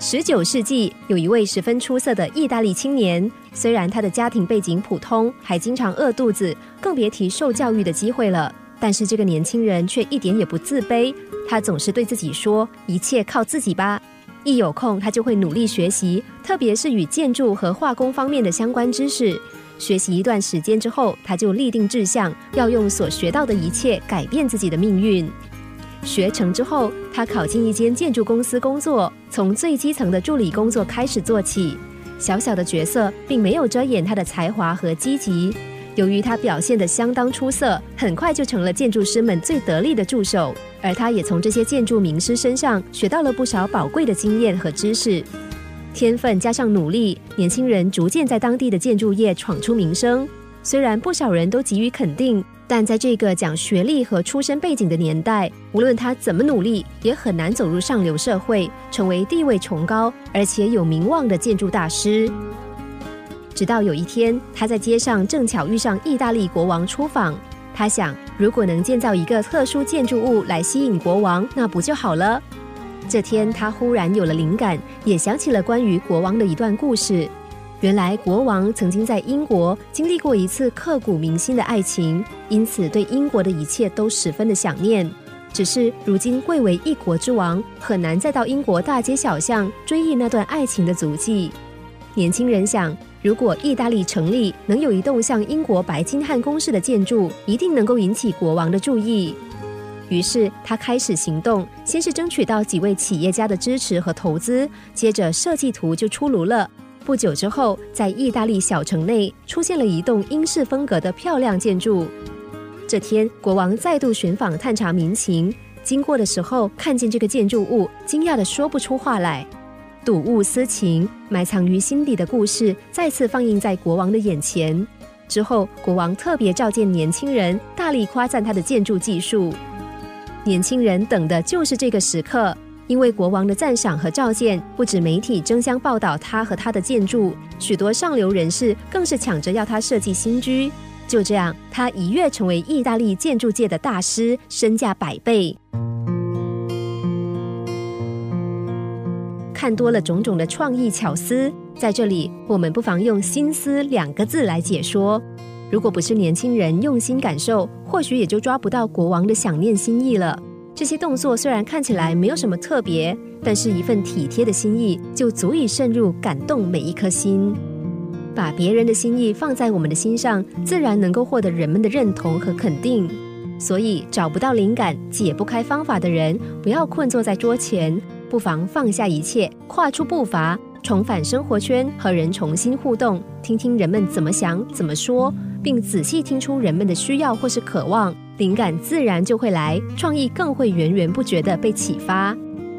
十九世纪，有一位十分出色的意大利青年，虽然他的家庭背景普通，还经常饿肚子，更别提受教育的机会了。但是这个年轻人却一点也不自卑，他总是对自己说：“一切靠自己吧。”一有空，他就会努力学习，特别是与建筑和化工方面的相关知识。学习一段时间之后，他就立定志向，要用所学到的一切改变自己的命运。学成之后，他考进一间建筑公司工作，从最基层的助理工作开始做起。小小的角色并没有遮掩他的才华和积极。由于他表现得相当出色，很快就成了建筑师们最得力的助手。而他也从这些建筑名师身上学到了不少宝贵的经验和知识。天分加上努力，年轻人逐渐在当地的建筑业闯出名声。虽然不少人都给予肯定。但在这个讲学历和出身背景的年代，无论他怎么努力，也很难走入上流社会，成为地位崇高而且有名望的建筑大师。直到有一天，他在街上正巧遇上意大利国王出访，他想，如果能建造一个特殊建筑物来吸引国王，那不就好了？这天，他忽然有了灵感，也想起了关于国王的一段故事。原来国王曾经在英国经历过一次刻骨铭心的爱情，因此对英国的一切都十分的想念。只是如今贵为一国之王，很难再到英国大街小巷追忆那段爱情的足迹。年轻人想，如果意大利成立，能有一栋像英国白金汉宫式的建筑，一定能够引起国王的注意。于是他开始行动，先是争取到几位企业家的支持和投资，接着设计图就出炉了。不久之后，在意大利小城内出现了一栋英式风格的漂亮建筑。这天，国王再度寻访探查民情，经过的时候看见这个建筑物，惊讶的说不出话来。睹物思情，埋藏于心底的故事再次放映在国王的眼前。之后，国王特别召见年轻人，大力夸赞他的建筑技术。年轻人等的就是这个时刻。因为国王的赞赏和召见，不止媒体争相报道他和他的建筑，许多上流人士更是抢着要他设计新居。就这样，他一跃成为意大利建筑界的大师，身价百倍。看多了种种的创意巧思，在这里，我们不妨用“心思”两个字来解说。如果不是年轻人用心感受，或许也就抓不到国王的想念心意了。这些动作虽然看起来没有什么特别，但是一份体贴的心意就足以渗入感动每一颗心。把别人的心意放在我们的心上，自然能够获得人们的认同和肯定。所以，找不到灵感、解不开方法的人，不要困坐在桌前，不妨放下一切，跨出步伐，重返生活圈，和人重新互动，听听人们怎么想、怎么说，并仔细听出人们的需要或是渴望。灵感自然就会来，创意更会源源不绝的被启发。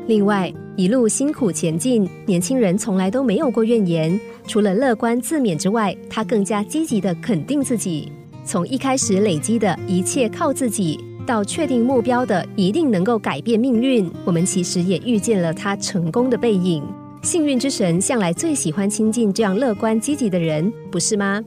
另外，一路辛苦前进，年轻人从来都没有过怨言。除了乐观自勉之外，他更加积极的肯定自己。从一开始累积的一切靠自己，到确定目标的一定能够改变命运，我们其实也遇见了他成功的背影。幸运之神向来最喜欢亲近这样乐观积极的人，不是吗？